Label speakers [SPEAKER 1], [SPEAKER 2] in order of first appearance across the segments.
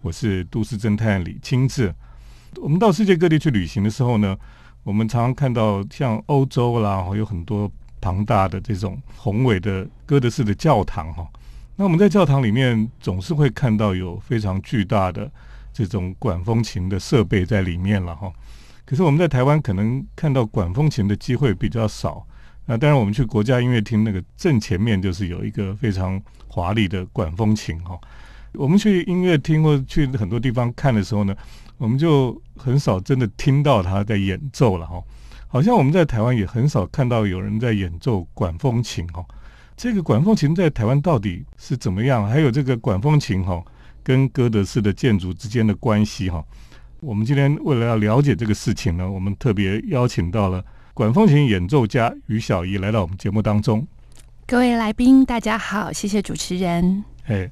[SPEAKER 1] 我是都市侦探李清志。我们到世界各地去旅行的时候呢，我们常常看到像欧洲啦，有很多庞大的这种宏伟的哥德式的教堂哈。那我们在教堂里面总是会看到有非常巨大的这种管风琴的设备在里面了哈。可是我们在台湾可能看到管风琴的机会比较少。那当然，我们去国家音乐厅那个正前面就是有一个非常华丽的管风琴哈。我们去音乐厅或者去很多地方看的时候呢，我们就很少真的听到他在演奏了哈。好像我们在台湾也很少看到有人在演奏管风琴哦。这个管风琴在台湾到底是怎么样？还有这个管风琴哈，跟哥德式的建筑之间的关系哈。我们今天为了要了解这个事情呢，我们特别邀请到了管风琴演奏家于小怡来到我们节目当中。
[SPEAKER 2] 各位来宾，大家好，谢谢主持人。
[SPEAKER 1] 哎。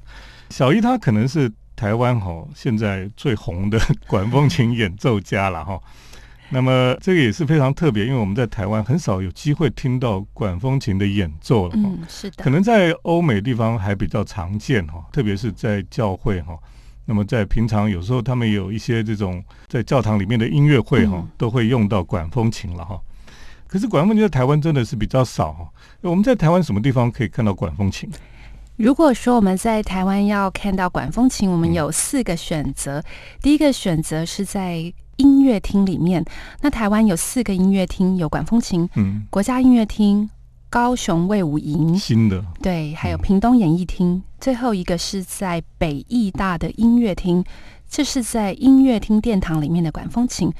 [SPEAKER 1] 小一他可能是台湾哈现在最红的管风琴演奏家了哈，那么这个也是非常特别，因为我们在台湾很少有机会听到管风琴的演奏了。
[SPEAKER 2] 嗯，是的。
[SPEAKER 1] 可能在欧美地方还比较常见哈，特别是在教会哈。那么在平常有时候他们有一些这种在教堂里面的音乐会哈，都会用到管风琴了哈。可是管风琴在台湾真的是比较少哈。我们在台湾什么地方可以看到管风琴？
[SPEAKER 2] 如果说我们在台湾要看到管风琴，我们有四个选择。第一个选择是在音乐厅里面，那台湾有四个音乐厅有管风琴，嗯，国家音乐厅、高雄卫武营。
[SPEAKER 1] 新的，
[SPEAKER 2] 对，还有屏东演艺厅，最后一个是在北艺大的音乐厅，这是在音乐厅殿堂里面的管风琴。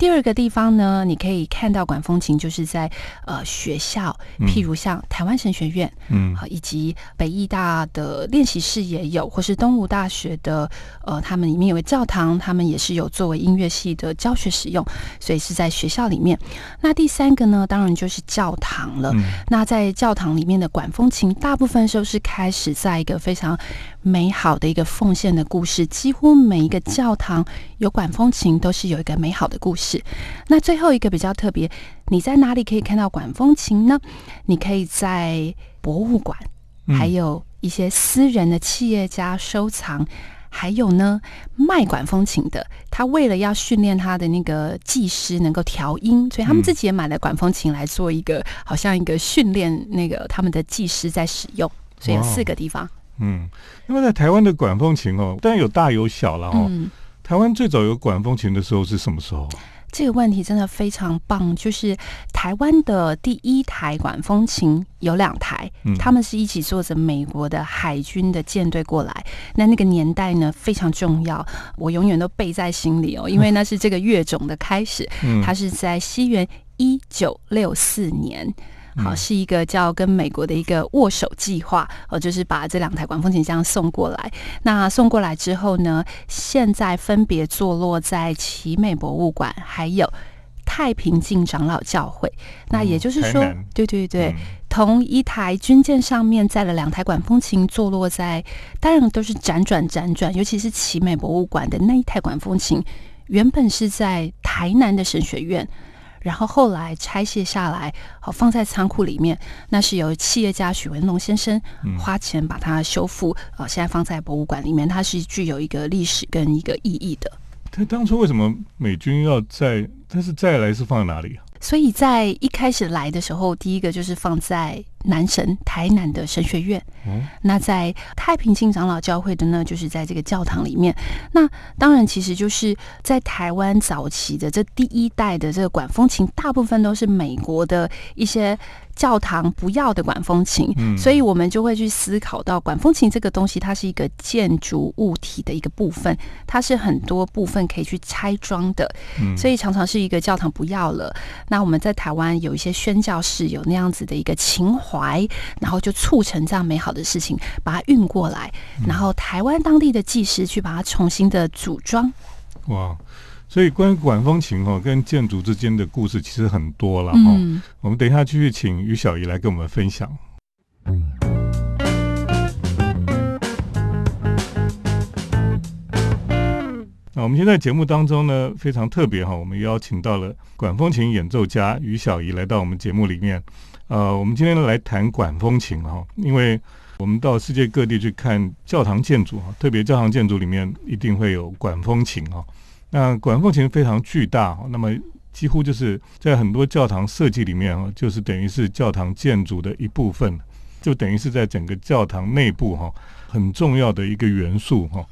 [SPEAKER 2] 第二个地方呢，你可以看到管风琴，就是在呃学校，譬如像台湾神学院，嗯，以及北艺大的练习室也有，或是东吴大学的，呃，他们里面有个教堂，他们也是有作为音乐系的教学使用，所以是在学校里面。那第三个呢，当然就是教堂了。那在教堂里面的管风琴，大部分时候是开始在一个非常。美好的一个奉献的故事，几乎每一个教堂有管风琴都是有一个美好的故事。那最后一个比较特别，你在哪里可以看到管风琴呢？你可以在博物馆，还有一些私人的企业家收藏，还有呢卖管风琴的，他为了要训练他的那个技师能够调音，所以他们自己也买了管风琴来做一个好像一个训练那个他们的技师在使用。所以有四个地方。
[SPEAKER 1] 嗯，因为在台湾的管风琴哦，当然有大有小了哦。台湾最早有管风琴的时候是什么时候？
[SPEAKER 2] 这个问题真的非常棒，就是台湾的第一台管风琴有两台，他们是一起坐着美国的海军的舰队过来。那那个年代呢非常重要，我永远都背在心里哦，因为那是这个乐种的开始。它是在西元一九六四年。好，是一个叫跟美国的一个握手计划，呃，就是把这两台管风琴这样送过来。那送过来之后呢，现在分别坐落在奇美博物馆，还有太平镜长老教会。那也就是说，对对对，同一台军舰上面载了两台管风琴，坐落在，当然都是辗转辗转。尤其是奇美博物馆的那一台管风琴，原本是在台南的神学院。然后后来拆卸下来，好放在仓库里面。那是由企业家许文龙先生花钱把它修复，呃，现在放在博物馆里面。它是具有一个历史跟一个意义的。
[SPEAKER 1] 他当初为什么美军要在？但是再来是放在哪里啊？
[SPEAKER 2] 所以在一开始来的时候，第一个就是放在南神台南的神学院。嗯，那在太平清长老教会的呢，就是在这个教堂里面。那当然，其实就是在台湾早期的这第一代的这个管风琴，大部分都是美国的一些。教堂不要的管风琴，所以我们就会去思考到管风琴这个东西，它是一个建筑物体的一个部分，它是很多部分可以去拆装的，所以常常是一个教堂不要了，那我们在台湾有一些宣教士有那样子的一个情怀，然后就促成这样美好的事情，把它运过来，然后台湾当地的技师去把它重新的组装。哇！
[SPEAKER 1] 所以，关于管风琴哈跟建筑之间的故事其实很多了哈。我们等一下继续请于小姨来跟我们分享。那我们现在节目当中呢非常特别哈，我们邀请到了管风琴演奏家于小姨来到我们节目里面。呃，我们今天来谈管风琴哈，因为我们到世界各地去看教堂建筑哈，特别教堂建筑里面一定会有管风琴哈。那管风琴非常巨大，那么几乎就是在很多教堂设计里面哈，就是等于是教堂建筑的一部分，就等于是在整个教堂内部哈很重要的一个元素哈。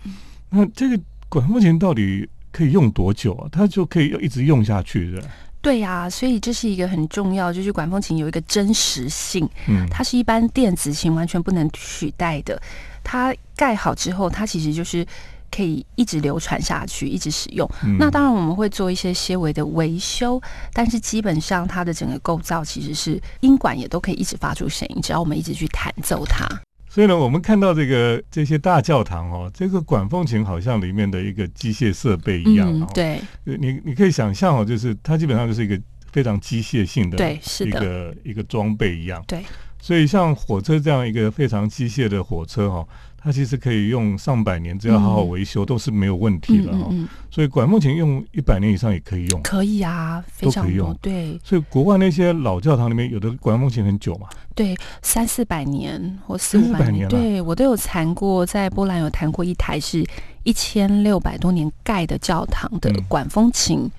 [SPEAKER 1] 那这个管风琴到底可以用多久啊？它就可以一直用下去的。
[SPEAKER 2] 对呀，所以这是一个很重要，就是管风琴有一个真实性，
[SPEAKER 1] 嗯，
[SPEAKER 2] 它是一般电子琴完全不能取代的。它盖好之后，它其实就是可以一直流传下去，一直使用。那当然我们会做一些些微的维修，但是基本上它的整个构造其实是音管也都可以一直发出声音，只要我们一直去弹奏它。
[SPEAKER 1] 所以呢，我们看到这个这些大教堂哦，这个管风琴好像里面的一个机械设备一样。
[SPEAKER 2] 嗯，对。
[SPEAKER 1] 你你可以想象哦，就是它基本上就是一个非常机械性的，
[SPEAKER 2] 对，是
[SPEAKER 1] 的，一个一个装备一样。
[SPEAKER 2] 对。
[SPEAKER 1] 所以像火车这样一个非常机械的火车哈。它其实可以用上百年，只要好好维修都是没有问题的哦。所以管风琴用一百年以上也可以用，
[SPEAKER 2] 可以啊，非常
[SPEAKER 1] 用。
[SPEAKER 2] 对，
[SPEAKER 1] 所以国外那些老教堂里面有的管风琴很久嘛，
[SPEAKER 2] 对，三四百年或四五百年，对我都有弹过，在波兰有弹过一台是一千六百多年盖的教堂的管风琴。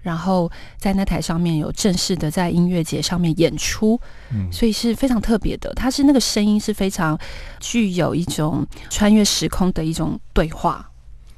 [SPEAKER 2] 然后在那台上面有正式的在音乐节上面演出，嗯，所以是非常特别的。它是那个声音是非常具有一种穿越时空的一种对话。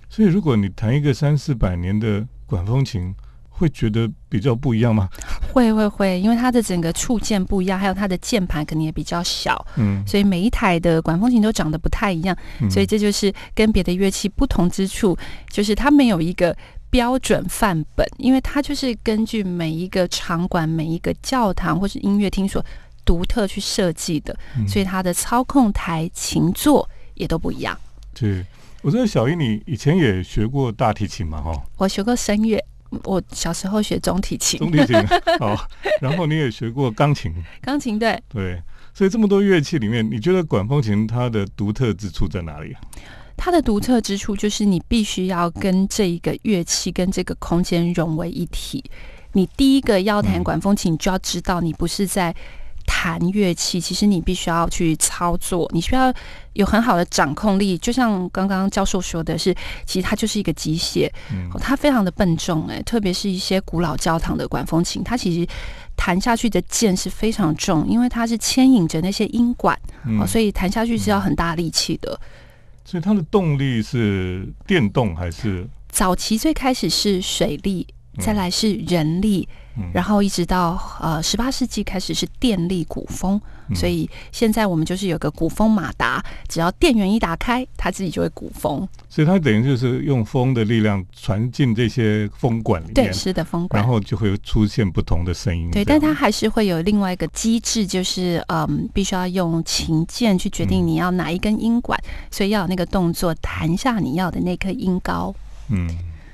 [SPEAKER 1] 所以如果你弹一个三四百年的管风琴，会觉得比较不一样吗？
[SPEAKER 2] 会会会，因为它的整个触键不一样，还有它的键盘可能也比较小，嗯，所以每一台的管风琴都长得不太一样，所以这就是跟别的乐器不同之处，就是它没有一个。标准范本，因为它就是根据每一个场馆、每一个教堂或是音乐厅所独特去设计的，所以它的操控台、琴座也都不一样。
[SPEAKER 1] 对，我觉得小英，你以前也学过大提琴嘛？哈，
[SPEAKER 2] 我学过声乐，我小时候学中提琴，
[SPEAKER 1] 中提琴好，然后你也学过钢琴，
[SPEAKER 2] 钢琴对。
[SPEAKER 1] 对，所以这么多乐器里面，你觉得管风琴它的独特之处在哪里啊？
[SPEAKER 2] 它的独特之处就是你必须要跟这一个乐器、跟这个空间融为一体。你第一个要弹管风琴，你就要知道你不是在弹乐器，其实你必须要去操作，你需要有很好的掌控力。就像刚刚教授说的是，其实它就是一个机械，它非常的笨重哎，特别是一些古老教堂的管风琴，它其实弹下去的键是非常重，因为它是牵引着那些音管，所以弹下去是要很大力气的。
[SPEAKER 1] 所以它的动力是电动还是？
[SPEAKER 2] 早期最开始是水力，再来是人力。然后一直到呃十八世纪开始是电力鼓风，所以现在我们就是有个鼓风马达，只要电源一打开，它自己就会鼓风。
[SPEAKER 1] 所以它等于就是用风的力量传进这些风管里面，
[SPEAKER 2] 对，是的，风管，
[SPEAKER 1] 然后就会出现不同的声音。
[SPEAKER 2] 对，但它还是会有另外一个机制，就是嗯，必须要用琴键去决定你要哪一根音管，所以要有那个动作弹下你要的那颗音高。嗯。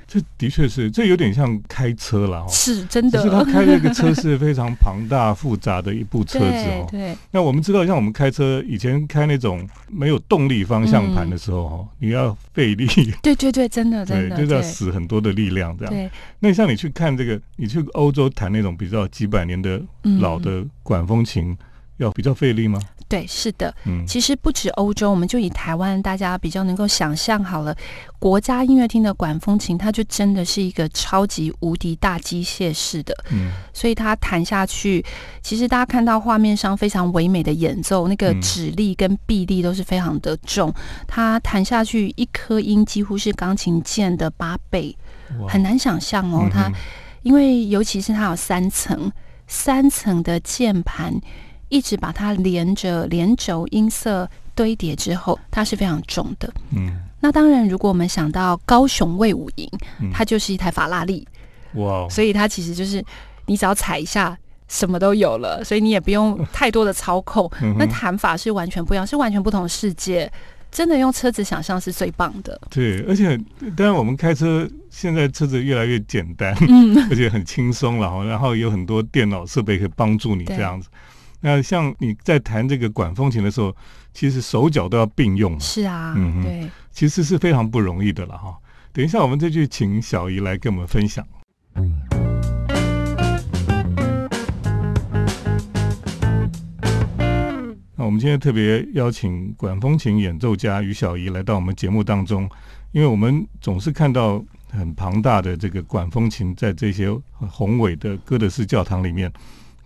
[SPEAKER 1] 这的确是，这有点像开车了哦，
[SPEAKER 2] 是真的。
[SPEAKER 1] 是他开那个车是非常庞大复杂的一部车子哦。
[SPEAKER 2] 对。
[SPEAKER 1] 那我们知道，像我们开车以前开那种没有动力方向盘的时候哈，你要费力。
[SPEAKER 2] 对对对，真的 真的。
[SPEAKER 1] 就是要使很多的力量这样。
[SPEAKER 2] 对。
[SPEAKER 1] 那像你去看这个，你去欧洲弹那种比较几百年的老的管风琴，要比较费力吗？
[SPEAKER 2] 对，是的，嗯，其实不止欧洲，我们就以台湾大家比较能够想象好了，国家音乐厅的管风琴，它就真的是一个超级无敌大机械式的，嗯，所以它弹下去，其实大家看到画面上非常唯美的演奏，那个指力跟臂力都是非常的重，它弹下去一颗音几乎是钢琴键的八倍，很难想象哦，它因为尤其是它有三层，三层的键盘。一直把它连着连轴音色堆叠之后，它是非常重的。嗯，那当然，如果我们想到高雄卫武营，它就是一台法拉利。哇！所以它其实就是你只要踩一下，什么都有了，所以你也不用太多的操控。那弹法是完全不一样，是完全不同的世界。真的用车子想象是最棒的。
[SPEAKER 1] 对，而且当然我们开车现在车子越来越简单，嗯，而且很轻松了哈。然后有很多电脑设备可以帮助你这样子。那像你在弹这个管风琴的时候，其实手脚都要并用。
[SPEAKER 2] 是啊，嗯，对，
[SPEAKER 1] 其实是非常不容易的了哈。等一下，我们再去请小姨来跟我们分享。那我我们今天特别邀请管风琴演奏家于小怡来到我们节目当中，因为我们总是看到很庞大的这个管风琴在这些宏伟的哥德式教堂里面，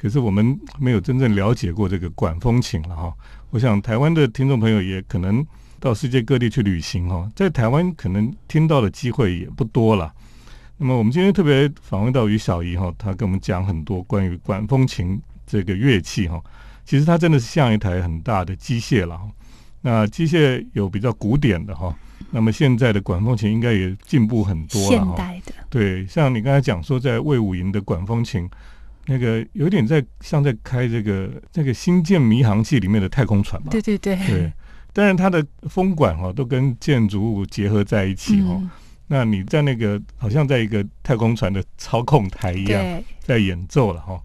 [SPEAKER 1] 可是我们没有真正了解过这个管风琴了哈。我想台湾的听众朋友也可能到世界各地去旅行哈，在台湾可能听到的机会也不多了。那么我们今天特别访问到于小怡哈，她跟我们讲很多关于管风琴这个乐器哈。其实它真的是像一台很大的机械了，那机械有比较古典的哈，那么现在的管风琴应该也进步很多了。
[SPEAKER 2] 现代的
[SPEAKER 1] 对，像你刚才讲说在魏武营的管风琴，那个有点在像在开这个那个星舰迷航器里面的太空船嘛。
[SPEAKER 2] 对对对。
[SPEAKER 1] 对，但是它的风管哈都跟建筑物结合在一起哈，那你在那个好像在一个太空船的操控台一样在演奏了哈，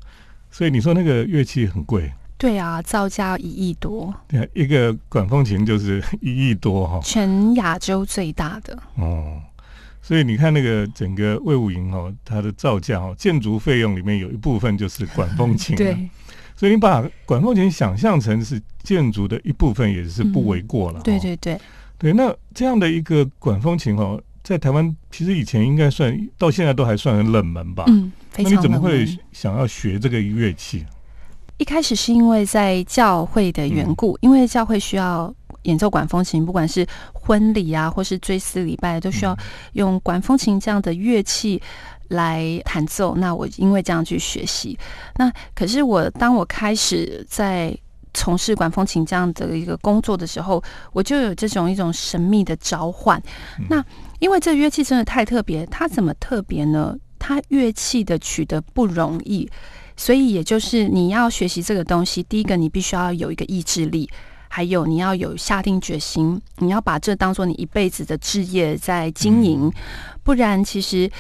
[SPEAKER 1] 所以你说那个乐器很贵。
[SPEAKER 2] 对啊，造价一亿多。
[SPEAKER 1] 对，一个管风琴就是一亿多哈，
[SPEAKER 2] 全亚洲最大的。
[SPEAKER 1] 哦，所以你看那个整个魏武营哦，它的造价哦，建筑费用里面有一部分就是管风琴。
[SPEAKER 2] 对，
[SPEAKER 1] 所以你把管风琴想象成是建筑的一部分，也是不为过了。
[SPEAKER 2] 对对对，
[SPEAKER 1] 对。那这样的一个管风琴哦，在台湾其实以前应该算到现在都还算很冷门吧？
[SPEAKER 2] 嗯，非常
[SPEAKER 1] 那你怎么会想要学这个乐器？
[SPEAKER 2] 一开始是因为在教会的缘故，因为教会需要演奏管风琴，不管是婚礼啊，或是追思礼拜，都需要用管风琴这样的乐器来弹奏。那我因为这样去学习，那可是我当我开始在从事管风琴这样的一个工作的时候，我就有这种一种神秘的召唤。那因为这乐器真的太特别，它怎么特别呢？它乐器的取得不容易。所以，也就是你要学习这个东西，第一个你必须要有一个意志力，还有你要有下定决心，你要把这当做你一辈子的置业在经营。不然，其实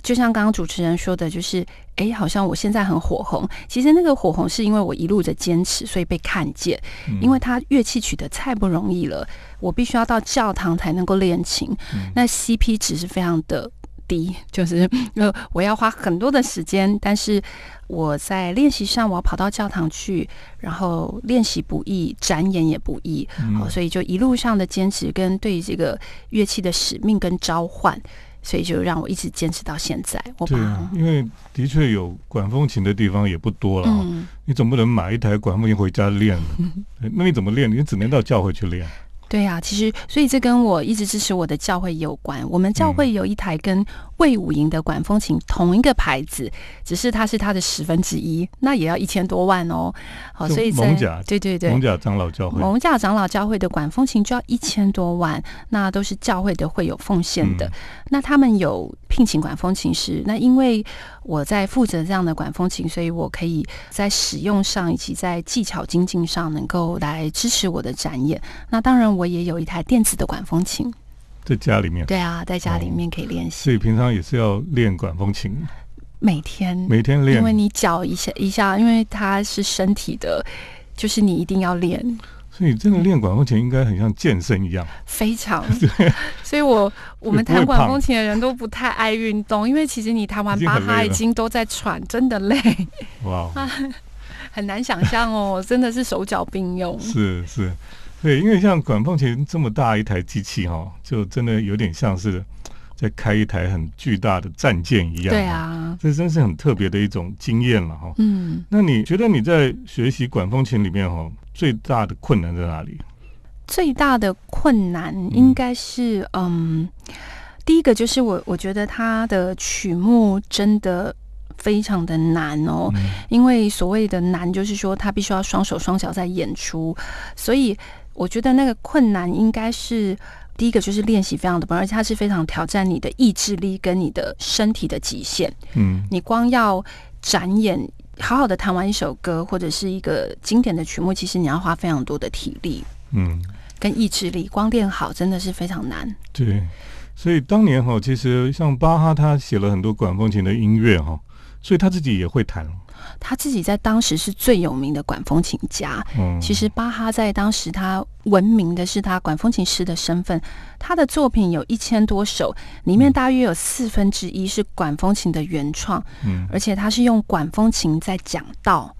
[SPEAKER 2] 就像刚刚主持人说的，就是哎，好像我现在很火红。其实那个火红是因为我一路的坚持，所以被看见。因为他乐器取得太不容易了，我必须要到教堂才能够练琴。那 CP 值是非常的。低就是呃，我要花很多的时间，但是我在练习上，我要跑到教堂去，然后练习不易，展演也不易，好，所以就一路上的坚持跟对这个乐器的使命跟召唤，所以就让我一直坚持到现在。我
[SPEAKER 1] 对啊，因为的确有管风琴的地方也不多了，你总不能买一台管风琴回家练，那你怎么练？你只能到教会去练。
[SPEAKER 2] 对呀，其实所以这跟我一直支持我的教会有关。我们教会有一台跟魏武营的管风琴同一个牌子，只是它是它的十分之一，那也要一千多万哦。
[SPEAKER 1] 好，所以蒙甲
[SPEAKER 2] 对对对，
[SPEAKER 1] 蒙甲长老教会，
[SPEAKER 2] 蒙甲长老教会的管风琴就要一千多万，那都是教会的会有奉献的。那他们有聘请管风琴师，那因为我在负责这样的管风琴，所以我可以在使用上以及在技巧精进上能够来支持我的展演。那当然，我也有一台电子的管风琴，
[SPEAKER 1] 在家里面。
[SPEAKER 2] 对啊，在家里面可以练习。
[SPEAKER 1] 所以平常也是要练管风琴，
[SPEAKER 2] 每天
[SPEAKER 1] 每天练，
[SPEAKER 2] 因为你脚一下一下，因为它是身体的，就是你一定要练。
[SPEAKER 1] 所以真的练管风琴应该很像健身一样，
[SPEAKER 2] 非常 对。所以我我们弹管风琴的人都不太爱运动，因为其实你弹完巴哈已经都在喘，真的累。哇，很难想象哦，真的是手脚并用。
[SPEAKER 1] 是是，对，因为像管风琴这么大一台机器哈，就真的有点像是在开一台很巨大的战舰一样。
[SPEAKER 2] 对啊，
[SPEAKER 1] 这真是很特别的一种经验了哈。嗯，那你觉得你在学习管风琴里面哈？最大的困难在哪里？
[SPEAKER 2] 最大的困难应该是，嗯，第一个就是我我觉得他的曲目真的非常的难哦，因为所谓的难就是说他必须要双手双脚在演出，所以我觉得那个困难应该是第一个就是练习非常的不，而且它是非常挑战你的意志力跟你的身体的极限。嗯，你光要展演。好好的弹完一首歌或者是一个经典的曲目，其实你要花非常多的体力，嗯，跟意志力，光练好真的是非常难。
[SPEAKER 1] 对，所以当年哈，其实像巴哈他写了很多管风琴的音乐哈，所以他自己也会弹。
[SPEAKER 2] 他自己在当时是最有名的管风琴家。嗯，其实巴哈在当时他闻名的是他管风琴师的身份。他的作品有一千多首，里面大约有四分之一是管风琴的原创。嗯，而且他是用管风琴在讲道。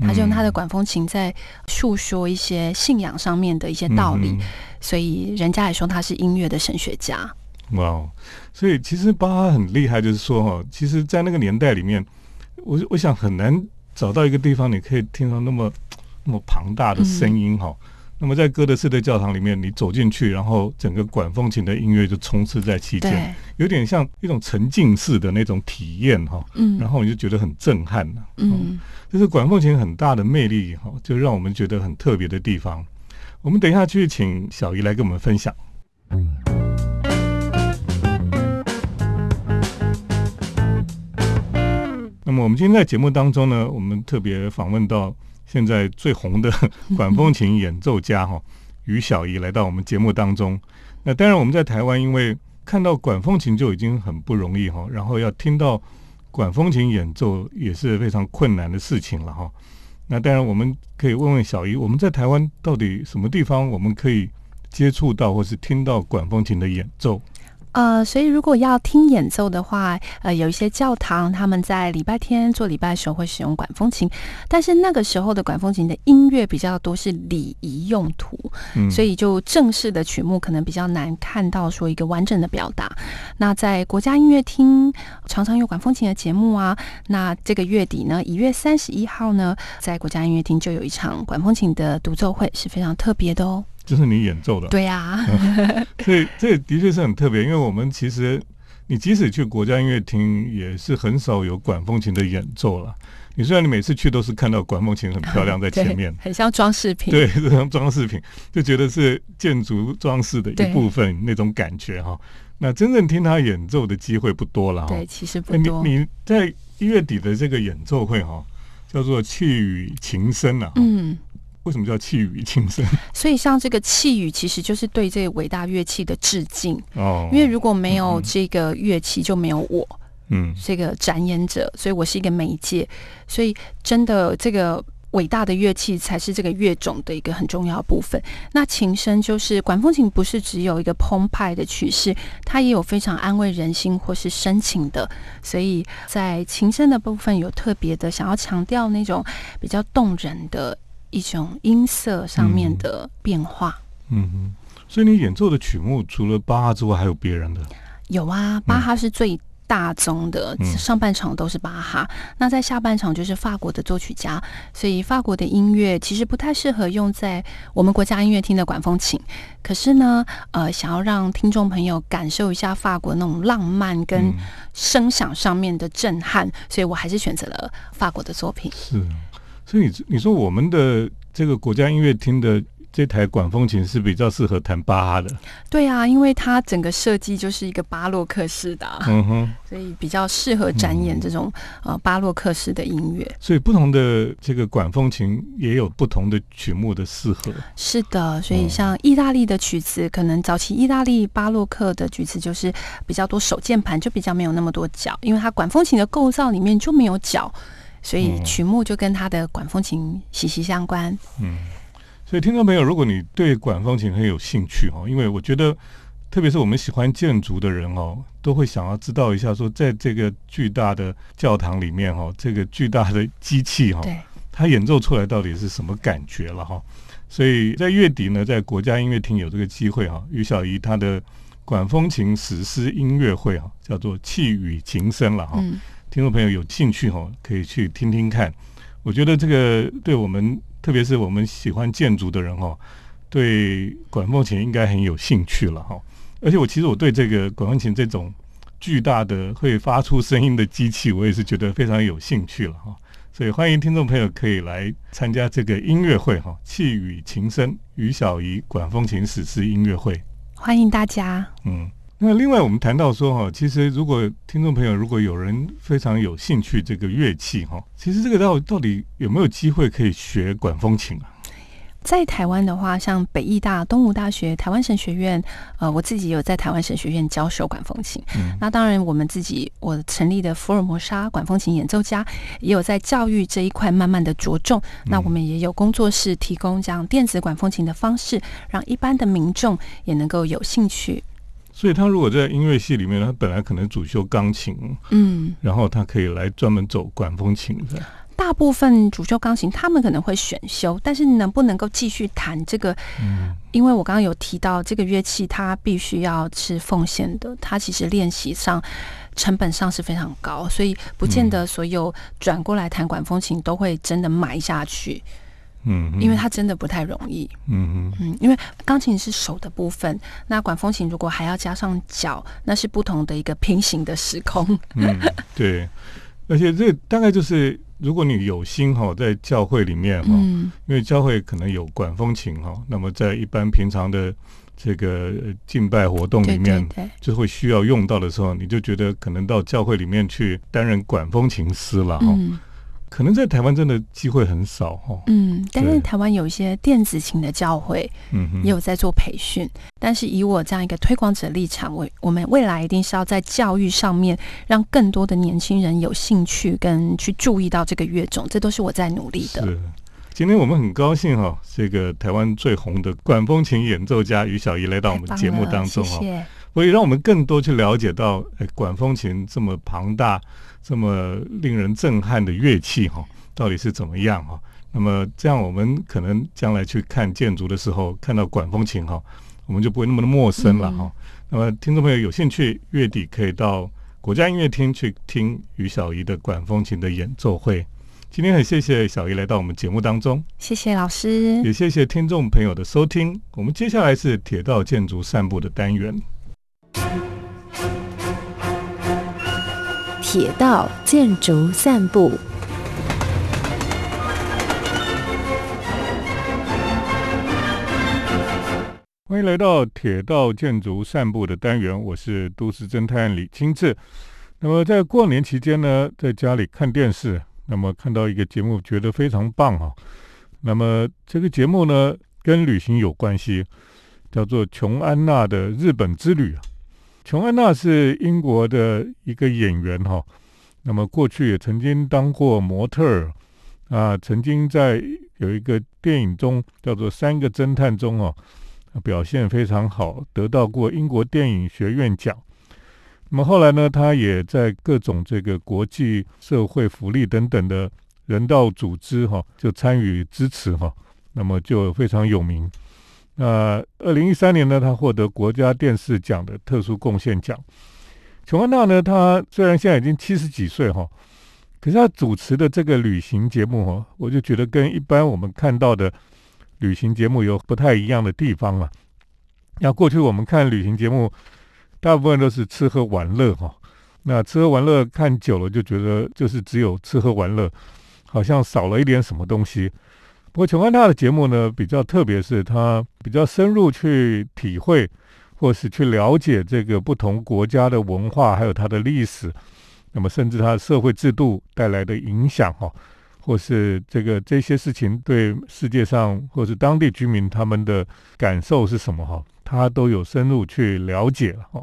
[SPEAKER 2] 他就用他的管风琴在诉说一些信仰上面的一些道理，
[SPEAKER 1] 嗯
[SPEAKER 2] 所以人家也说他是音乐的神学家。
[SPEAKER 1] 哇哦，所以其实巴哈很厉害，就是说哈，其实，在那个年代里面，我我想很难找到一个地方你可以听到那么那么庞大的声音哈。那么在哥德式的教堂里面，你走进去，然后整个管风琴的音乐就充斥在其间，有点像一种沉浸式的那种体验哈。
[SPEAKER 2] 嗯
[SPEAKER 1] 然后你就觉得很震撼呐、
[SPEAKER 2] 嗯，
[SPEAKER 1] 这是管风琴很大的魅力哈，就让我们觉得很特别的地方。我们等一下去请小姨来跟我们分享。那么我们今天在节目当中呢，我们特别访问到现在最红的管风琴演奏家哈 于小姨来到我们节目当中。那当然我们在台湾，因为看到管风琴就已经很不容易哈，然后要听到管风琴演奏也是非常困难的事情了哈。那当然我们可以问问小姨，我们在台湾到底什么地方我们可以接触到或是听到管风琴的演奏？
[SPEAKER 2] 呃，所以如果要听演奏的话，呃，有一些教堂他们在礼拜天做礼拜的时候会使用管风琴，但是那个时候的管风琴的音乐比较多是礼仪用途，
[SPEAKER 1] 嗯，
[SPEAKER 2] 所以就正式的曲目可能比较难看到说一个完整的表达。那在国家音乐厅常常有管风琴的节目啊，那这个月底呢，一月三十一号呢，在国家音乐厅就有一场管风琴的独奏会，是非常特别的哦。
[SPEAKER 1] 这是你演奏的，
[SPEAKER 2] 对呀、
[SPEAKER 1] 所以这的确是很特别，因为我们其实你即使去国家音乐厅，也是很少有管风琴的演奏了。你虽然你每次去都是看到管风琴很漂亮在前面，
[SPEAKER 2] 很像装饰品。
[SPEAKER 1] 对，这种装饰品就觉得是建筑装饰的一部分那种感觉哈。那真正听他演奏的机会不多了哈。
[SPEAKER 2] 对，其实不多。
[SPEAKER 1] 你你在一月底的这个演奏会哈，叫做气语情深啊。
[SPEAKER 2] 嗯，
[SPEAKER 1] 为什么叫气语情深？
[SPEAKER 2] 所以像这个器语，其实就是对这个伟大乐器的致敬。
[SPEAKER 1] 哦，
[SPEAKER 2] 因为如果没有
[SPEAKER 1] 嗯
[SPEAKER 2] 这个乐器，就没有我
[SPEAKER 1] 嗯
[SPEAKER 2] 这个展演者，所以我是一个媒介。所以真的这个。伟大的乐器才是这个乐种的一个很重要部分。那琴声就是管风琴，不是只有一个澎湃的曲式，它也有非常安慰人心或是深情的。所以在琴声的部分有特别的想要强调那种比较动人的一种音色上面的变化。
[SPEAKER 1] 嗯哼。所以你演奏的曲目除了巴哈之外，还有别人的？
[SPEAKER 2] 有啊，巴哈是最大宗的，
[SPEAKER 1] 嗯
[SPEAKER 2] 上半场都是巴哈，那在下半场就是法国的作曲家，所以法国的音乐其实不太适合用在我们国家音乐厅的管风琴。可是呢，呃，想要让听众朋友感受一下法国那种浪漫跟
[SPEAKER 1] 嗯
[SPEAKER 2] 声响上面的震撼，所以我还是选择了法国的作品。
[SPEAKER 1] 是，所以你你说我们的这个国家音乐厅的这台管风琴是比较适合弹巴哈的，
[SPEAKER 2] 对啊，因为它整个设计就是一个巴洛克式的、啊，
[SPEAKER 1] 嗯哼，
[SPEAKER 2] 所以比较适合展演这种呃巴洛克式的音乐。
[SPEAKER 1] 所以不同的这个管风琴也有不同的曲目的适合，
[SPEAKER 2] 是的，所以
[SPEAKER 1] 嗯。
[SPEAKER 2] 像意大利的曲子，可能早期意大利巴洛克的曲子就是比较多手键盘，就比较没有那么多脚，因为它管风琴的构造里面就没有角，所以
[SPEAKER 1] 嗯。
[SPEAKER 2] 曲目就跟他的管风琴息息相关。
[SPEAKER 1] 嗯，所以听众朋友，如果你对管风琴很有兴趣哈，因为我觉得，特别是我们喜欢建筑的人哦，都会想要知道一下，说在这个巨大的教堂里面哈，这个巨大的机器哈、哦，它演奏出来到底是什么感觉了哈、所以在月底呢，在国家音乐厅有这个机会哈、于小怡她的管风琴史诗音乐会哈、叫做《气与琴声》了哈、
[SPEAKER 2] 嗯，
[SPEAKER 1] 听众朋友有兴趣哈，可以去听听看。我觉得这个对我们，特别是我们喜欢建筑的人哈，对管风琴应该很有兴趣了哈。而且我其实我对这个管风琴这种巨大的会发出声音的机器，我也是觉得非常有兴趣了哈。所以欢迎听众朋友可以来参加这个音乐会哈，气与琴声于小怡管风琴史诗音乐会。
[SPEAKER 2] 欢迎大家。
[SPEAKER 1] 嗯，那另外我们谈到说哈，其实如果听众朋友如果有人非常有兴趣这个乐器哈，其实这个到到底有没有机会可以学管风琴啊？
[SPEAKER 2] 在台湾的话，像北艺大、东吴大学、台湾神学院，呃，我自己有在台湾神学院教授管风琴。
[SPEAKER 1] 嗯
[SPEAKER 2] 那当然，我们自己我成立的福尔摩沙管风琴演奏家，也有在教育这一块慢慢的着重。那我们也有工作室提供这样电子管风琴的方式，让一般的民众也能够有兴趣。
[SPEAKER 1] 所以他如果在音乐系里面，他本来可能主修钢琴，
[SPEAKER 2] 嗯，
[SPEAKER 1] 然后他可以来专门走管风琴的。
[SPEAKER 2] 大大部分主修钢琴，他们可能会选修，但是能不能够继续弹这个？
[SPEAKER 1] 嗯，
[SPEAKER 2] 因为我刚刚有提到，这个乐器它必须要是奉献的，它其实练习上成本上是非常高，所以不见得所有转过来弹管风琴都会真的埋下去。
[SPEAKER 1] 嗯，
[SPEAKER 2] 因为它真的不太容易。
[SPEAKER 1] 嗯嗯
[SPEAKER 2] 嗯，因为钢琴是手的部分，那管风琴如果还要加上脚，那是不同的一个平行的时空。
[SPEAKER 1] 嗯，对，而且这大概就是，如果你有心哈，在教会里面哈，
[SPEAKER 2] 嗯
[SPEAKER 1] 因为教会可能有管风琴哈，那么在一般平常的这个呃敬拜活动
[SPEAKER 2] 对对
[SPEAKER 1] 里面，
[SPEAKER 2] 对，
[SPEAKER 1] 就会需要用到的时候，你就觉得可能到教会里面去担任管风琴师了哈。
[SPEAKER 2] 嗯
[SPEAKER 1] 可能在台湾真的机会很少哈。
[SPEAKER 2] 嗯，但是台湾有一些电子琴的教会
[SPEAKER 1] 嗯，
[SPEAKER 2] 也有在做培训，但是以我这样一个推广者立场，我我们未来一定是要在教育上面让更多的年轻人有兴趣跟去注意到这个乐种，这都是我在努力的。
[SPEAKER 1] 是。今天我们很高兴哈，这个台湾最红的管风琴演奏家于小怡来到我们节目当中哈。
[SPEAKER 2] 谢谢。
[SPEAKER 1] 所以让我们更多去了解到，哎，管风琴这么庞大、这么令人震撼的乐器哈，到底是怎么样哈？那么这样，我们可能将来去看建筑的时候，看到管风琴哈，我们就不会那么的陌生了哈。那么，听众朋友有兴趣，月底可以到国家音乐厅去听于小怡的管风琴的演奏会。今天很谢谢小怡来到我们节目当中，
[SPEAKER 2] 谢谢老师。
[SPEAKER 1] 也谢谢听众朋友的收听。我们接下来是铁道建筑散步的单元。
[SPEAKER 3] 铁道建筑散步。
[SPEAKER 1] 欢迎来到铁道建筑散步的单元，我是都市侦探李清志。那么在过年期间呢，在家里看电视，那么看到一个节目，觉得非常棒啊、那么这个节目呢，跟旅行有关系，叫做琼安娜的日本之旅。琼安娜是英国的一个演员哈、那么过去也曾经当过模特儿啊，曾经在有一个电影中叫做《三个侦探》中哦。表现非常好，得到过英国电影学院奖。那么后来呢，他也在各种这个国际社会福利等等的人道组织哈、就参与支持哈、那么就非常有名。那二零一三年呢，他获得国家电视奖的特殊贡献奖。琼安娜呢，她虽然现在已经七十几岁哈、可是她主持的这个旅行节目哈、我就觉得跟一般我们看到的旅行节目有不太一样的地方了。那过去我们看旅行节目，大部分都是吃喝玩乐哈。那吃喝玩乐看久了，就觉得就是只有吃喝玩乐，好像少了一点什么东西。不过琼安娜的节目呢，比较特别是她比较深入去体会，或是去了解这个不同国家的文化，还有它的历史，那么甚至它的社会制度带来的影响哈。或是这个这些事情对世界上或是当地居民他们的感受是什么哈，他都有深入去了解了哈。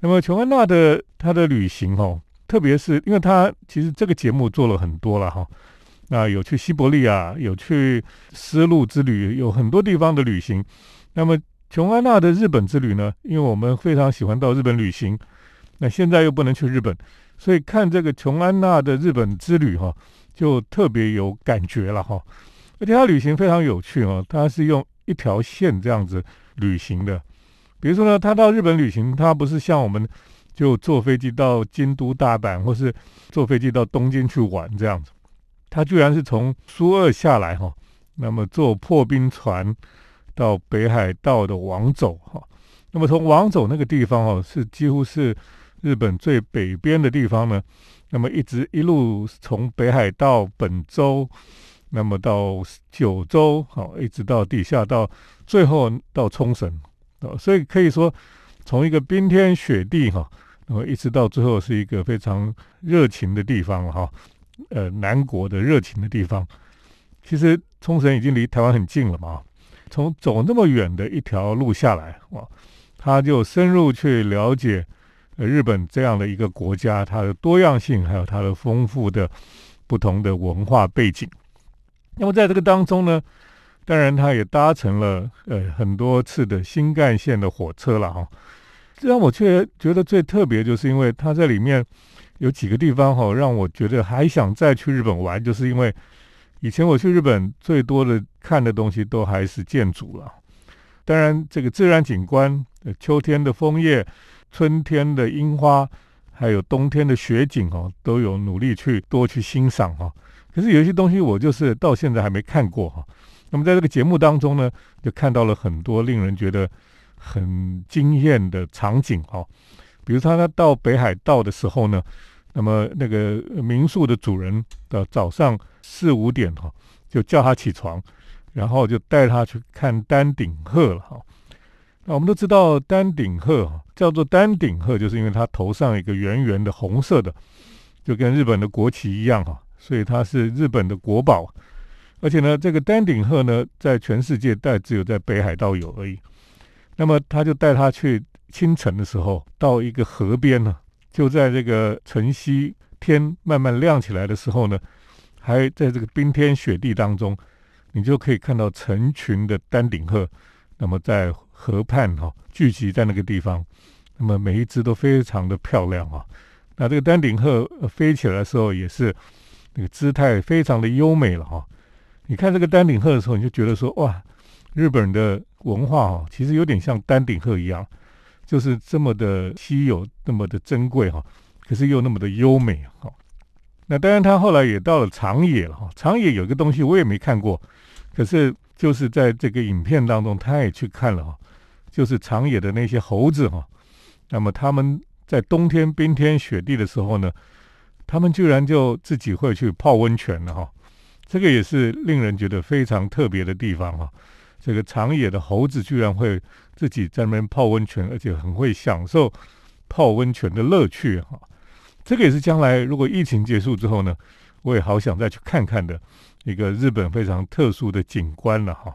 [SPEAKER 1] 那么琼安娜的她的旅行哈，特别是因为她其实这个节目做了很多了哈，那有去西伯利亚，有去丝路之旅，有很多地方的旅行。那么琼安娜的日本之旅呢，因为我们非常喜欢到日本旅行，那现在又不能去日本，所以看这个琼安娜的日本之旅哈。就特别有感觉了哈，而且他旅行非常有趣哦，他是用一条线这样子旅行的。比如说呢，他到日本旅行，他不是像我们就坐飞机到京都、大阪，或是坐飞机到东京去玩这样子，他居然是从苏二下来哈，那么坐破冰船到北海道的王走哈，那么从王走那个地方哦，是几乎是日本最北边的地方呢。那么一直一路从北海道本州，那么到九州，好，一直到底下到最后到冲绳，哦，所以可以说从一个冰天雪地哈，那么一直到最后是一个非常热情的地方哈，呃，南国的热情的地方。其实冲绳已经离台湾很近了嘛，从走那么远的一条路下来，哇，他就深入去了解。呃，日本这样的一个国家，它的多样性，还有它的丰富的不同的文化背景。那么在这个当中呢，当然他也搭乘了呃很多次的新干线的火车了哈。让我却觉得最特别，就是因为他在里面有几个地方哈，让我觉得还想再去日本玩，就是因为以前我去日本最多的看的东西都还是建筑了。当然，这个自然景观，秋天的枫叶，春天的樱花，还有冬天的雪景哦，都有努力去多去欣赏哈。可是有一些东西我就是到现在还没看过哈。那么在这个节目当中呢，就看到了很多令人觉得很惊艳的场景哈。比如他他到北海道的时候呢，那么那个民宿的主人的早上四五点哈，就叫他起床。然后就带他去看丹顶鹤了哈。那我们都知道丹顶鹤叫做丹顶鹤，就是因为它头上一个圆圆的红色的，就跟日本的国旗一样哈，所以它是日本的国宝。而且呢，这个丹顶鹤呢，在全世界带只有在北海道有而已。那么他就带他去清晨的时候到一个河边呢，就在这个晨曦天慢慢亮起来的时候呢，还在这个冰天雪地当中。你就可以看到成群的丹顶鹤，那么在河畔哈聚集在那个地方，那么每一只都非常的漂亮啊。那这个丹顶鹤飞起来的时候，也是那个姿态非常的优美了哈。你看这个丹顶鹤的时候，你就觉得说哇，日本的文化哦，其实有点像丹顶鹤一样，就是这么的稀有，那么的珍贵哈，可是又那么的优美哈。那当然，他后来也到了长野了哈。长野有一个东西我也没看过。可是，就是在这个影片当中，他也去看了哈，就是长野的那些猴子哈。那么他们在冬天冰天雪地的时候呢，他们居然就自己会去泡温泉了哈。这个也是令人觉得非常特别的地方哈。这个长野的猴子居然会自己在那边泡温泉，而且很会享受泡温泉的乐趣哈。这个也是将来如果疫情结束之后呢，我也好想再去看看的。一个日本非常特殊的景观了哈。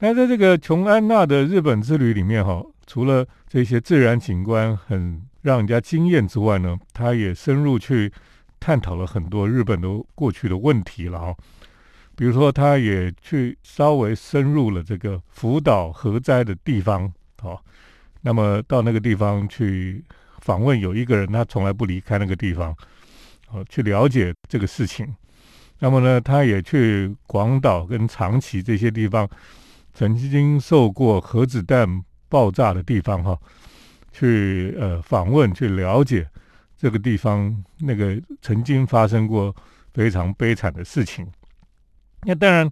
[SPEAKER 1] 那在这个琼安娜的日本之旅里面哈，除了这些自然景观很让人家惊艳之外呢，他也深入去探讨了很多日本的过去的问题了哈。比如说，他也去稍微深入了这个福岛核灾的地方好，那么到那个地方去访问，有一个人他从来不离开那个地方，好去了解这个事情。那么呢，他也去广岛跟长崎这些地方，曾经受过核子弹爆炸的地方哈，去呃访问去了解这个地方那个曾经发生过非常悲惨的事情。那当然，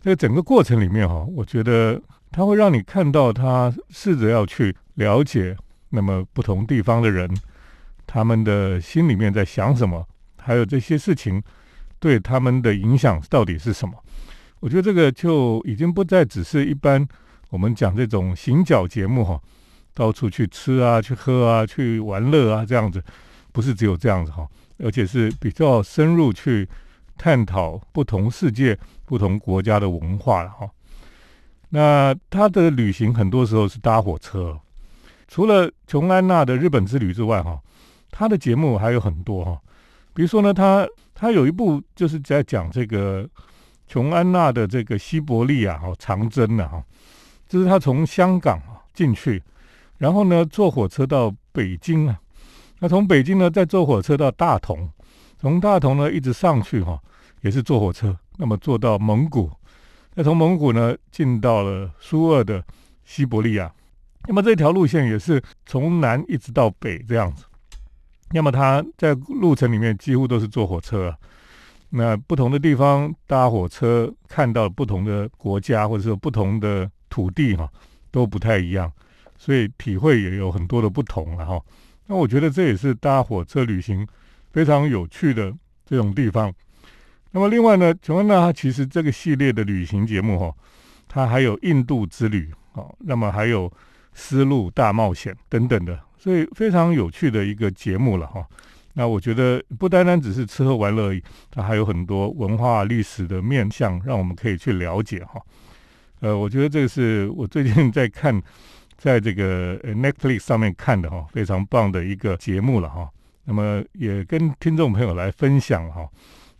[SPEAKER 1] 这个整个过程里面哈，我觉得他会让你看到他试着要去了解那么不同地方的人，他们的心里面在想什么，还有这些事情。对他们的影响到底是什么？我觉得这个就已经不再只是一般我们讲这种行脚节目哈，到处去吃啊、去喝啊、去玩乐啊这样子，不是只有这样子哈，而且是比较深入去探讨不同世界、不同国家的文化了哈。那他的旅行很多时候是搭火车，除了琼安娜的日本之旅之外哈，他的节目还有很多哈，比如说呢，他。他有一部就是在讲这个琼安娜的这个西伯利亚哈长征的哈，就是他从香港啊进去，然后呢坐火车到北京啊，那从北京呢再坐火车到大同，从大同呢一直上去哈，也是坐火车，那么坐到蒙古，那从蒙古呢进到了苏俄的西伯利亚，那么这条路线也是从南一直到北这样子。那么他在路程里面几乎都是坐火车，那不同的地方搭火车看到不同的国家或者说不同的土地哈都不太一样，所以体会也有很多的不同了哈。那我觉得这也是搭火车旅行非常有趣的这种地方。那么另外呢，琼安娜其实这个系列的旅行节目哈，它还有印度之旅啊，那么还有丝路大冒险等等的。所以非常有趣的一个节目了哈，那我觉得不单单只是吃喝玩乐而已，它还有很多文化历史的面向，让我们可以去了解哈。呃，我觉得这个是我最近在看，在这个 Netflix 上面看的哈，非常棒的一个节目了哈。那么也跟听众朋友来分享哈。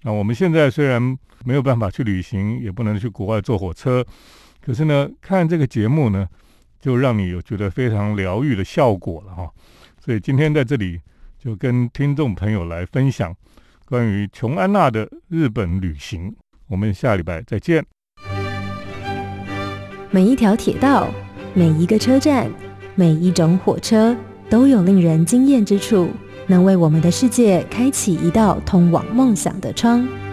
[SPEAKER 1] 那我们现在虽然没有办法去旅行，也不能去国外坐火车，可是呢，看这个节目呢。就让你有觉得非常疗愈的效果了哈。所以今天在这里就跟听众朋友来分享关于琼安娜的日本旅行。我们下礼拜再见。
[SPEAKER 3] 每一条铁道，每一个车站，每一种火车，都有令人惊艳之处，能为我们的世界开启一道通往梦想的窗。